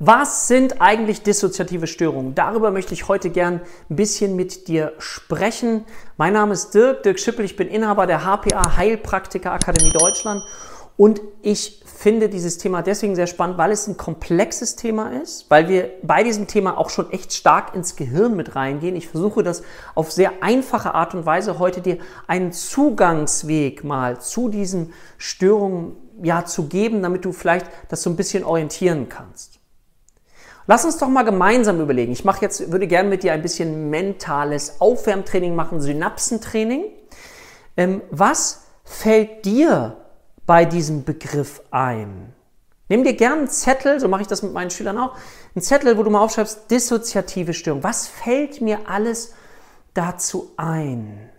Was sind eigentlich dissoziative Störungen? Darüber möchte ich heute gern ein bisschen mit dir sprechen. Mein Name ist Dirk, Dirk Schippel, ich bin Inhaber der HPA Heilpraktiker Akademie Deutschland und ich finde dieses Thema deswegen sehr spannend, weil es ein komplexes Thema ist, weil wir bei diesem Thema auch schon echt stark ins Gehirn mit reingehen. Ich versuche das auf sehr einfache Art und Weise heute dir einen Zugangsweg mal zu diesen Störungen ja zu geben, damit du vielleicht das so ein bisschen orientieren kannst. Lass uns doch mal gemeinsam überlegen. Ich mache jetzt, würde gerne mit dir ein bisschen mentales Aufwärmtraining machen, Synapsentraining. Ähm, was fällt dir bei diesem Begriff ein? Nimm dir gerne einen Zettel, so mache ich das mit meinen Schülern auch, einen Zettel, wo du mal aufschreibst, dissoziative Störung. Was fällt mir alles dazu ein?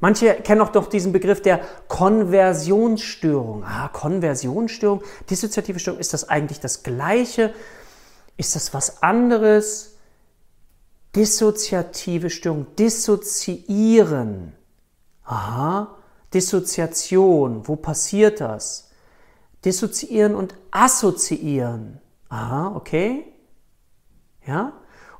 Manche kennen auch doch diesen Begriff der Konversionsstörung. Ah, Konversionsstörung, dissoziative Störung, ist das eigentlich das Gleiche? Ist das was anderes? Dissoziative Störung, dissoziieren. Aha, Dissoziation, wo passiert das? Dissoziieren und assoziieren. Aha, okay. Ja?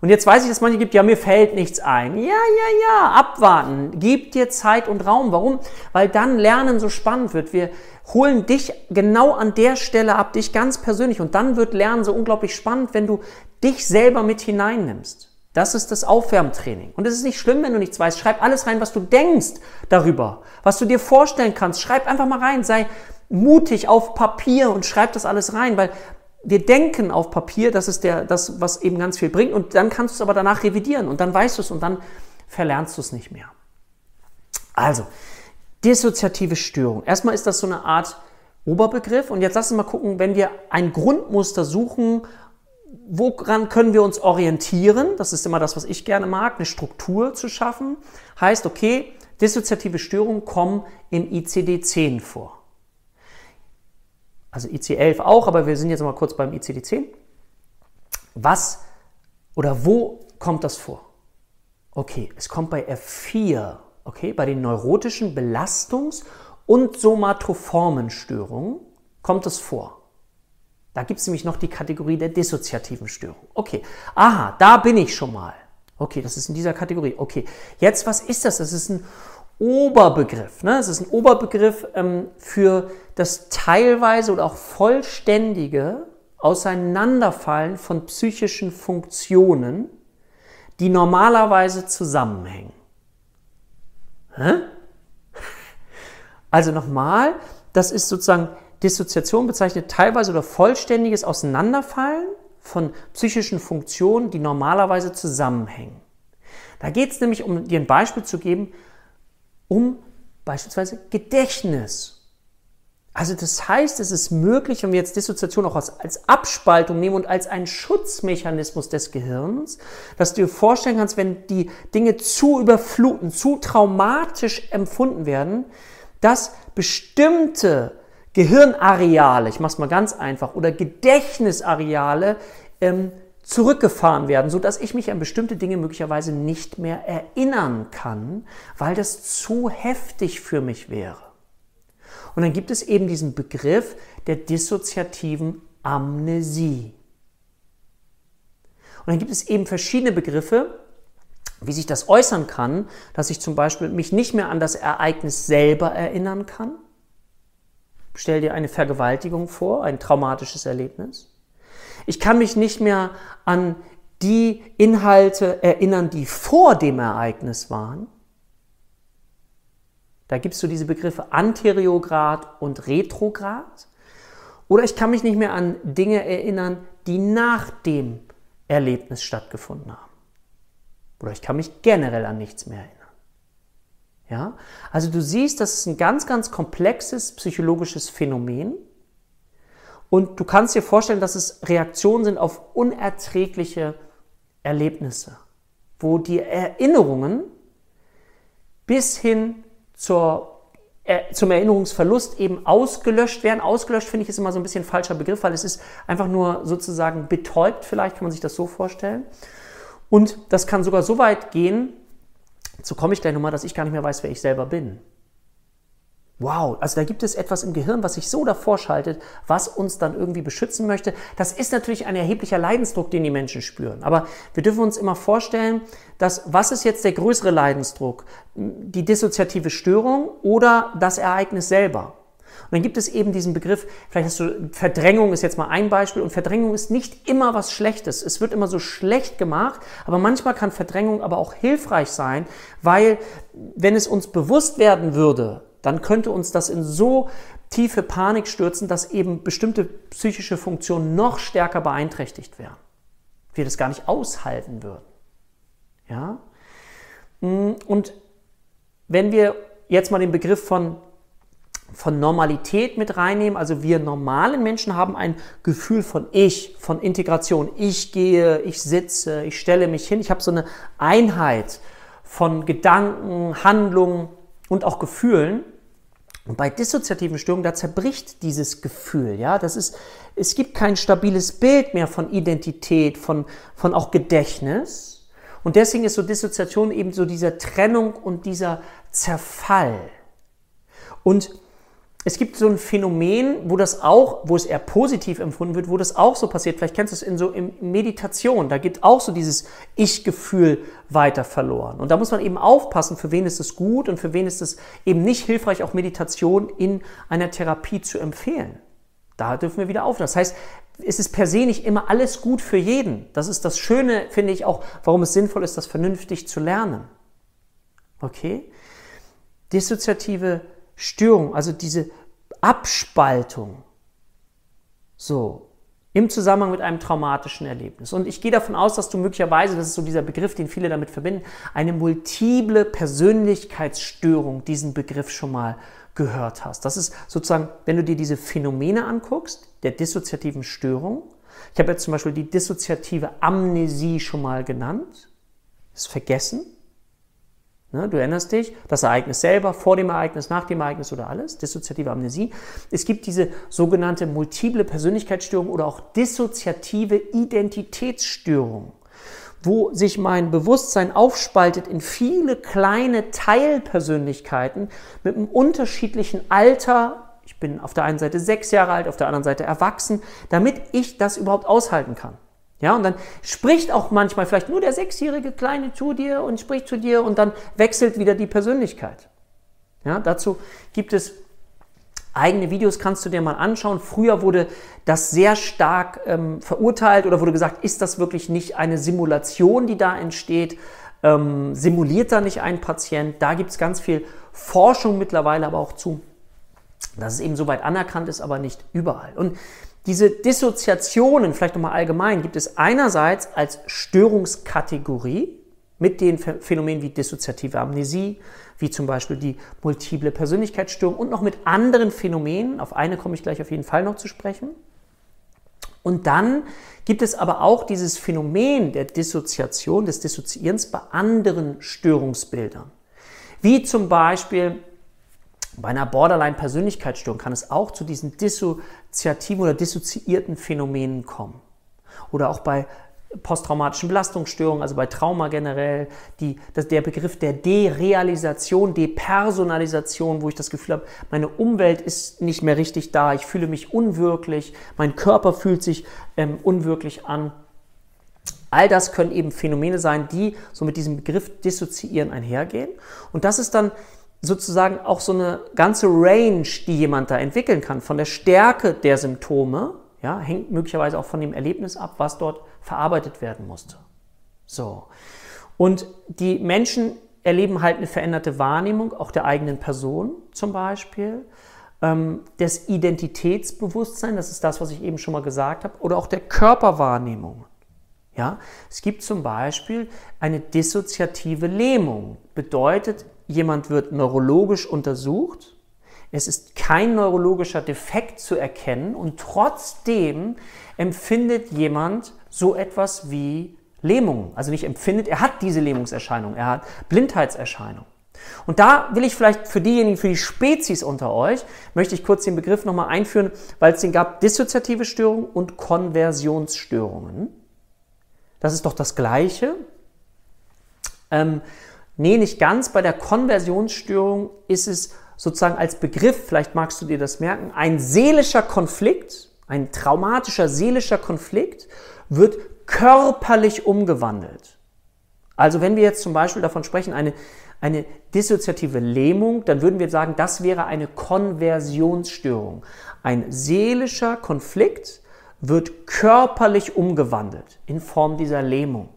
Und jetzt weiß ich, dass manche gibt, ja, mir fällt nichts ein. Ja, ja, ja, abwarten. Gib dir Zeit und Raum. Warum? Weil dann Lernen so spannend wird. Wir holen dich genau an der Stelle ab, dich ganz persönlich. Und dann wird Lernen so unglaublich spannend, wenn du dich selber mit hineinnimmst. Das ist das Aufwärmtraining. Und es ist nicht schlimm, wenn du nichts weißt. Schreib alles rein, was du denkst darüber, was du dir vorstellen kannst. Schreib einfach mal rein. Sei mutig auf Papier und schreib das alles rein, weil wir denken auf Papier, das ist der, das, was eben ganz viel bringt. Und dann kannst du es aber danach revidieren und dann weißt du es und dann verlernst du es nicht mehr. Also, dissoziative Störung. Erstmal ist das so eine Art Oberbegriff. Und jetzt lass uns mal gucken, wenn wir ein Grundmuster suchen, woran können wir uns orientieren? Das ist immer das, was ich gerne mag, eine Struktur zu schaffen. Heißt, okay, dissoziative Störungen kommen im ICD-10 vor. Also IC11 auch, aber wir sind jetzt mal kurz beim ICD-10. Was oder wo kommt das vor? Okay, es kommt bei F4 okay, bei den neurotischen Belastungs- und somatoformen Störungen kommt es vor. Da gibt es nämlich noch die Kategorie der dissoziativen Störung. Okay, aha, da bin ich schon mal. Okay, das ist in dieser Kategorie. Okay, jetzt was ist das? Das ist ein Oberbegriff. Ne? Das ist ein Oberbegriff ähm, für das teilweise oder auch vollständige Auseinanderfallen von psychischen Funktionen, die normalerweise zusammenhängen. Hä? Also nochmal, das ist sozusagen Dissoziation bezeichnet teilweise oder vollständiges Auseinanderfallen von psychischen Funktionen, die normalerweise zusammenhängen. Da geht es nämlich, um dir ein Beispiel zu geben, um beispielsweise Gedächtnis. Also das heißt, es ist möglich, wenn wir jetzt Dissoziation auch als, als Abspaltung nehmen und als einen Schutzmechanismus des Gehirns, dass du dir vorstellen kannst, wenn die Dinge zu überfluten, zu traumatisch empfunden werden, dass bestimmte Gehirnareale, ich mache es mal ganz einfach, oder Gedächtnisareale ähm, zurückgefahren werden, so dass ich mich an bestimmte Dinge möglicherweise nicht mehr erinnern kann, weil das zu heftig für mich wäre. Und dann gibt es eben diesen Begriff der dissoziativen Amnesie. Und dann gibt es eben verschiedene Begriffe, wie sich das äußern kann, dass ich zum Beispiel mich nicht mehr an das Ereignis selber erinnern kann. Stell dir eine Vergewaltigung vor, ein traumatisches Erlebnis. Ich kann mich nicht mehr an die Inhalte erinnern, die vor dem Ereignis waren. Da gibst du diese Begriffe Anteriograd und Retrograd. Oder ich kann mich nicht mehr an Dinge erinnern, die nach dem Erlebnis stattgefunden haben. Oder ich kann mich generell an nichts mehr erinnern. Ja? Also du siehst, das ist ein ganz, ganz komplexes psychologisches Phänomen. Und du kannst dir vorstellen, dass es Reaktionen sind auf unerträgliche Erlebnisse, wo die Erinnerungen bis hin zur, äh, zum Erinnerungsverlust eben ausgelöscht werden. Ausgelöscht finde ich ist immer so ein bisschen ein falscher Begriff, weil es ist einfach nur sozusagen betäubt, vielleicht kann man sich das so vorstellen. Und das kann sogar so weit gehen, so komme ich gleich nochmal, dass ich gar nicht mehr weiß, wer ich selber bin. Wow, also da gibt es etwas im Gehirn, was sich so davor schaltet, was uns dann irgendwie beschützen möchte. Das ist natürlich ein erheblicher Leidensdruck, den die Menschen spüren. Aber wir dürfen uns immer vorstellen, dass was ist jetzt der größere Leidensdruck? Die dissoziative Störung oder das Ereignis selber? Und dann gibt es eben diesen Begriff, vielleicht hast du, Verdrängung ist jetzt mal ein Beispiel und Verdrängung ist nicht immer was Schlechtes. Es wird immer so schlecht gemacht, aber manchmal kann Verdrängung aber auch hilfreich sein, weil wenn es uns bewusst werden würde, dann könnte uns das in so tiefe Panik stürzen, dass eben bestimmte psychische Funktionen noch stärker beeinträchtigt wären. Wir das gar nicht aushalten würden. Ja? Und wenn wir jetzt mal den Begriff von, von Normalität mit reinnehmen, also wir normalen Menschen haben ein Gefühl von Ich, von Integration. Ich gehe, ich sitze, ich stelle mich hin. Ich habe so eine Einheit von Gedanken, Handlungen und auch Gefühlen. Und bei dissoziativen Störungen, da zerbricht dieses Gefühl, ja, das ist, es gibt kein stabiles Bild mehr von Identität, von, von auch Gedächtnis. Und deswegen ist so Dissoziation eben so dieser Trennung und dieser Zerfall. Und es gibt so ein Phänomen, wo das auch, wo es eher positiv empfunden wird, wo das auch so passiert. Vielleicht kennst du es in so in Meditation. Da geht auch so dieses Ich-Gefühl weiter verloren. Und da muss man eben aufpassen, für wen ist es gut und für wen ist es eben nicht hilfreich, auch Meditation in einer Therapie zu empfehlen. Da dürfen wir wieder auf. Das heißt, es ist per se nicht immer alles gut für jeden. Das ist das Schöne, finde ich auch, warum es sinnvoll ist, das vernünftig zu lernen. Okay? Dissoziative Störung, also diese Abspaltung, so, im Zusammenhang mit einem traumatischen Erlebnis. Und ich gehe davon aus, dass du möglicherweise, das ist so dieser Begriff, den viele damit verbinden, eine multiple Persönlichkeitsstörung, diesen Begriff schon mal gehört hast. Das ist sozusagen, wenn du dir diese Phänomene anguckst, der dissoziativen Störung. Ich habe jetzt zum Beispiel die dissoziative Amnesie schon mal genannt. Das Vergessen. Ne, du erinnerst dich, das Ereignis selber, vor dem Ereignis, nach dem Ereignis oder alles, dissoziative Amnesie. Es gibt diese sogenannte multiple Persönlichkeitsstörung oder auch dissoziative Identitätsstörung, wo sich mein Bewusstsein aufspaltet in viele kleine Teilpersönlichkeiten mit einem unterschiedlichen Alter. Ich bin auf der einen Seite sechs Jahre alt, auf der anderen Seite erwachsen, damit ich das überhaupt aushalten kann. Ja, und dann spricht auch manchmal vielleicht nur der sechsjährige Kleine zu dir und spricht zu dir und dann wechselt wieder die Persönlichkeit. Ja, dazu gibt es eigene Videos, kannst du dir mal anschauen. Früher wurde das sehr stark ähm, verurteilt oder wurde gesagt, ist das wirklich nicht eine Simulation, die da entsteht? Ähm, simuliert da nicht ein Patient? Da gibt es ganz viel Forschung mittlerweile aber auch zu, dass es eben soweit anerkannt ist, aber nicht überall. Und diese Dissoziationen, vielleicht nochmal allgemein, gibt es einerseits als Störungskategorie mit den Phänomenen wie dissoziative Amnesie, wie zum Beispiel die multiple Persönlichkeitsstörung und noch mit anderen Phänomenen. Auf eine komme ich gleich auf jeden Fall noch zu sprechen. Und dann gibt es aber auch dieses Phänomen der Dissoziation, des Dissoziierens bei anderen Störungsbildern. Wie zum Beispiel bei einer Borderline-Persönlichkeitsstörung kann es auch zu diesen dissoziativen oder dissoziierten Phänomenen kommen. Oder auch bei posttraumatischen Belastungsstörungen, also bei Trauma generell, die, das, der Begriff der Derealisation, Depersonalisation, wo ich das Gefühl habe, meine Umwelt ist nicht mehr richtig da, ich fühle mich unwirklich, mein Körper fühlt sich ähm, unwirklich an. All das können eben Phänomene sein, die so mit diesem Begriff dissoziieren einhergehen. Und das ist dann sozusagen auch so eine ganze Range, die jemand da entwickeln kann, von der Stärke der Symptome, ja, hängt möglicherweise auch von dem Erlebnis ab, was dort verarbeitet werden musste. So. Und die Menschen erleben halt eine veränderte Wahrnehmung, auch der eigenen Person zum Beispiel, ähm, des Identitätsbewusstseins, das ist das, was ich eben schon mal gesagt habe, oder auch der Körperwahrnehmung. Ja, es gibt zum Beispiel eine dissoziative Lähmung. Bedeutet, jemand wird neurologisch untersucht, es ist kein neurologischer Defekt zu erkennen und trotzdem empfindet jemand so etwas wie Lähmung. Also nicht empfindet, er hat diese Lähmungserscheinung, er hat Blindheitserscheinung. Und da will ich vielleicht für diejenigen, für die Spezies unter euch, möchte ich kurz den Begriff nochmal einführen, weil es den gab, dissoziative Störungen und Konversionsstörungen. Das ist doch das Gleiche. Ähm, Nee, nicht ganz. Bei der Konversionsstörung ist es sozusagen als Begriff, vielleicht magst du dir das merken, ein seelischer Konflikt, ein traumatischer seelischer Konflikt wird körperlich umgewandelt. Also wenn wir jetzt zum Beispiel davon sprechen, eine, eine dissoziative Lähmung, dann würden wir sagen, das wäre eine Konversionsstörung. Ein seelischer Konflikt wird körperlich umgewandelt in Form dieser Lähmung.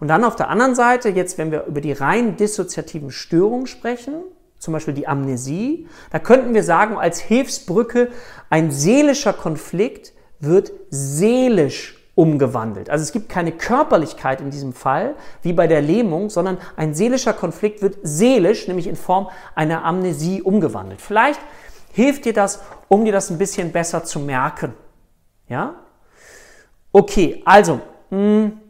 Und dann auf der anderen Seite, jetzt wenn wir über die rein dissoziativen Störungen sprechen, zum Beispiel die Amnesie, da könnten wir sagen, als Hilfsbrücke, ein seelischer Konflikt wird seelisch umgewandelt. Also es gibt keine Körperlichkeit in diesem Fall, wie bei der Lähmung, sondern ein seelischer Konflikt wird seelisch, nämlich in Form einer Amnesie umgewandelt. Vielleicht hilft dir das, um dir das ein bisschen besser zu merken. Ja? Okay, also, mh, hm,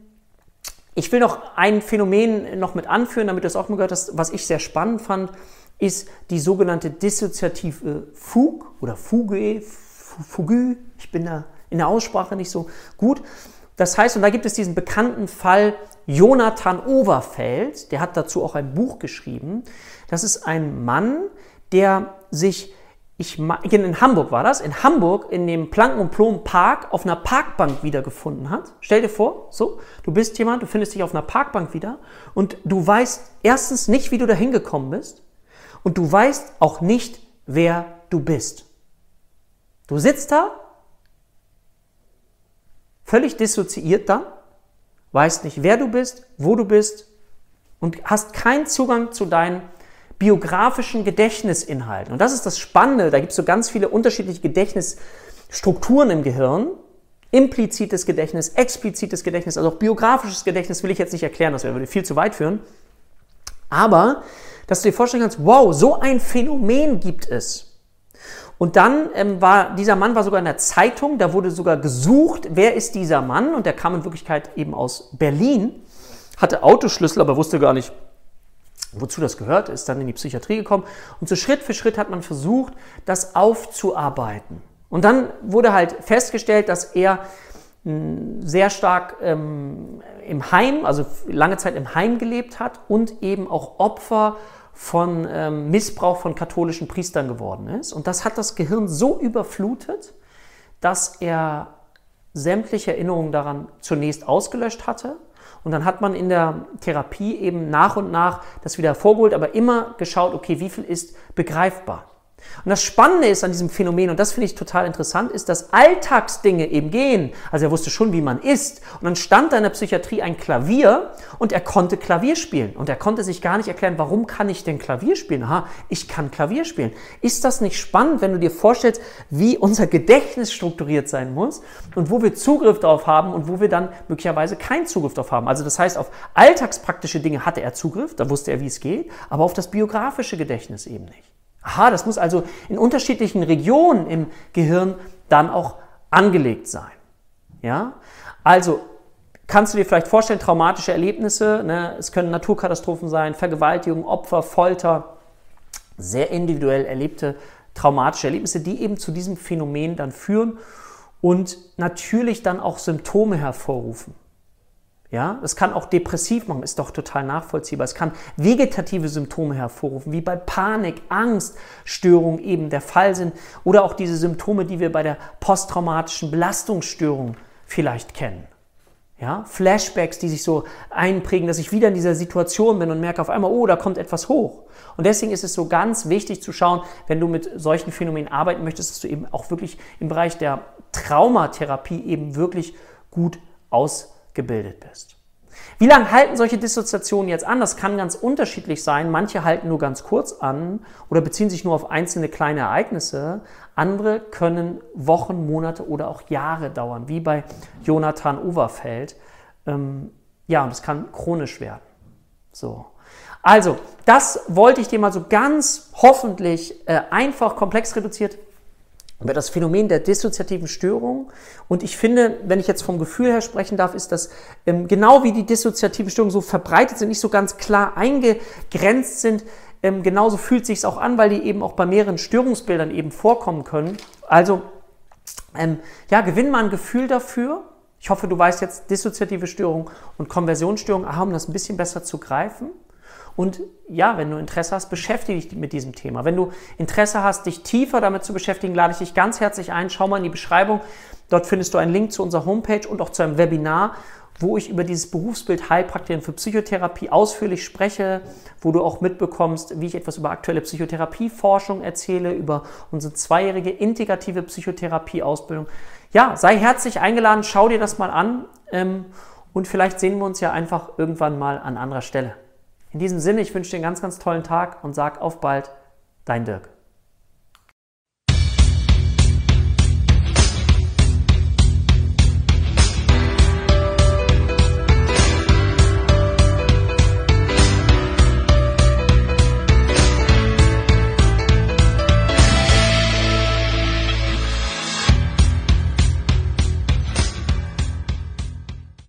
ich will noch ein Phänomen noch mit anführen, damit du es auch mal gehört hast, was ich sehr spannend fand, ist die sogenannte dissoziative Fug oder Fugue, Fugue, ich bin da in der Aussprache nicht so gut. Das heißt, und da gibt es diesen bekannten Fall Jonathan Overfeld, der hat dazu auch ein Buch geschrieben. Das ist ein Mann, der sich ich, in Hamburg war das, in Hamburg in dem Planken- und Plom Park auf einer Parkbank wiedergefunden hat. Stell dir vor, so, du bist jemand, du findest dich auf einer Parkbank wieder und du weißt erstens nicht, wie du da hingekommen bist und du weißt auch nicht, wer du bist. Du sitzt da, völlig dissoziiert dann, weißt nicht, wer du bist, wo du bist und hast keinen Zugang zu deinen biografischen Gedächtnisinhalten. Und das ist das Spannende, da gibt es so ganz viele unterschiedliche Gedächtnisstrukturen im Gehirn. Implizites Gedächtnis, explizites Gedächtnis, also auch biografisches Gedächtnis will ich jetzt nicht erklären, das würde viel zu weit führen. Aber, dass du dir vorstellen kannst, wow, so ein Phänomen gibt es. Und dann ähm, war dieser Mann war sogar in der Zeitung, da wurde sogar gesucht, wer ist dieser Mann? Und der kam in Wirklichkeit eben aus Berlin, hatte Autoschlüssel, aber wusste gar nicht, wozu das gehört, ist dann in die Psychiatrie gekommen und so Schritt für Schritt hat man versucht, das aufzuarbeiten. Und dann wurde halt festgestellt, dass er hm, sehr stark ähm, im Heim, also lange Zeit im Heim gelebt hat und eben auch Opfer von ähm, Missbrauch von katholischen Priestern geworden ist. Und das hat das Gehirn so überflutet, dass er sämtliche Erinnerungen daran zunächst ausgelöscht hatte und dann hat man in der Therapie eben nach und nach das wieder hervorgeholt, aber immer geschaut, okay, wie viel ist begreifbar. Und das Spannende ist an diesem Phänomen, und das finde ich total interessant, ist, dass Alltagsdinge eben gehen. Also er wusste schon, wie man isst. Und dann stand da in der Psychiatrie ein Klavier und er konnte Klavier spielen. Und er konnte sich gar nicht erklären, warum kann ich denn Klavier spielen? Aha, ich kann Klavier spielen. Ist das nicht spannend, wenn du dir vorstellst, wie unser Gedächtnis strukturiert sein muss und wo wir Zugriff darauf haben und wo wir dann möglicherweise keinen Zugriff darauf haben? Also das heißt, auf alltagspraktische Dinge hatte er Zugriff, da wusste er, wie es geht, aber auf das biografische Gedächtnis eben nicht. Aha, das muss also in unterschiedlichen Regionen im Gehirn dann auch angelegt sein. Ja? Also kannst du dir vielleicht vorstellen, traumatische Erlebnisse, ne? es können Naturkatastrophen sein, Vergewaltigung, Opfer, Folter, sehr individuell erlebte traumatische Erlebnisse, die eben zu diesem Phänomen dann führen und natürlich dann auch Symptome hervorrufen. Ja, es kann auch depressiv machen, ist doch total nachvollziehbar. Es kann vegetative Symptome hervorrufen, wie bei Panik, Angst, Störungen eben der Fall sind oder auch diese Symptome, die wir bei der posttraumatischen Belastungsstörung vielleicht kennen. Ja, Flashbacks, die sich so einprägen, dass ich wieder in dieser Situation bin und merke auf einmal, oh, da kommt etwas hoch. Und deswegen ist es so ganz wichtig zu schauen, wenn du mit solchen Phänomenen arbeiten möchtest, dass du eben auch wirklich im Bereich der Traumatherapie eben wirklich gut aus gebildet bist. Wie lange halten solche Dissoziationen jetzt an? Das kann ganz unterschiedlich sein. Manche halten nur ganz kurz an oder beziehen sich nur auf einzelne kleine Ereignisse. Andere können Wochen, Monate oder auch Jahre dauern, wie bei Jonathan Overfeld. Ähm, ja, und es kann chronisch werden. So. Also, das wollte ich dir mal so ganz hoffentlich äh, einfach komplex reduziert über das Phänomen der dissoziativen Störung. Und ich finde, wenn ich jetzt vom Gefühl her sprechen darf, ist das ähm, genau wie die dissoziativen Störungen so verbreitet sind, nicht so ganz klar eingegrenzt sind. Ähm, genauso fühlt sich auch an, weil die eben auch bei mehreren Störungsbildern eben vorkommen können. Also ähm, ja, gewinn mal ein Gefühl dafür. Ich hoffe, du weißt jetzt dissoziative Störung und Konversionsstörung, aha, um das ein bisschen besser zu greifen. Und ja, wenn du Interesse hast, beschäftige dich mit diesem Thema. Wenn du Interesse hast, dich tiefer damit zu beschäftigen, lade ich dich ganz herzlich ein. Schau mal in die Beschreibung. Dort findest du einen Link zu unserer Homepage und auch zu einem Webinar, wo ich über dieses Berufsbild Heilpraktikerin für Psychotherapie ausführlich spreche, wo du auch mitbekommst, wie ich etwas über aktuelle Psychotherapieforschung erzähle, über unsere zweijährige integrative Psychotherapieausbildung. Ja, sei herzlich eingeladen, schau dir das mal an ähm, und vielleicht sehen wir uns ja einfach irgendwann mal an anderer Stelle. In diesem Sinne, ich wünsche dir einen ganz, ganz tollen Tag und sag auf bald, dein Dirk.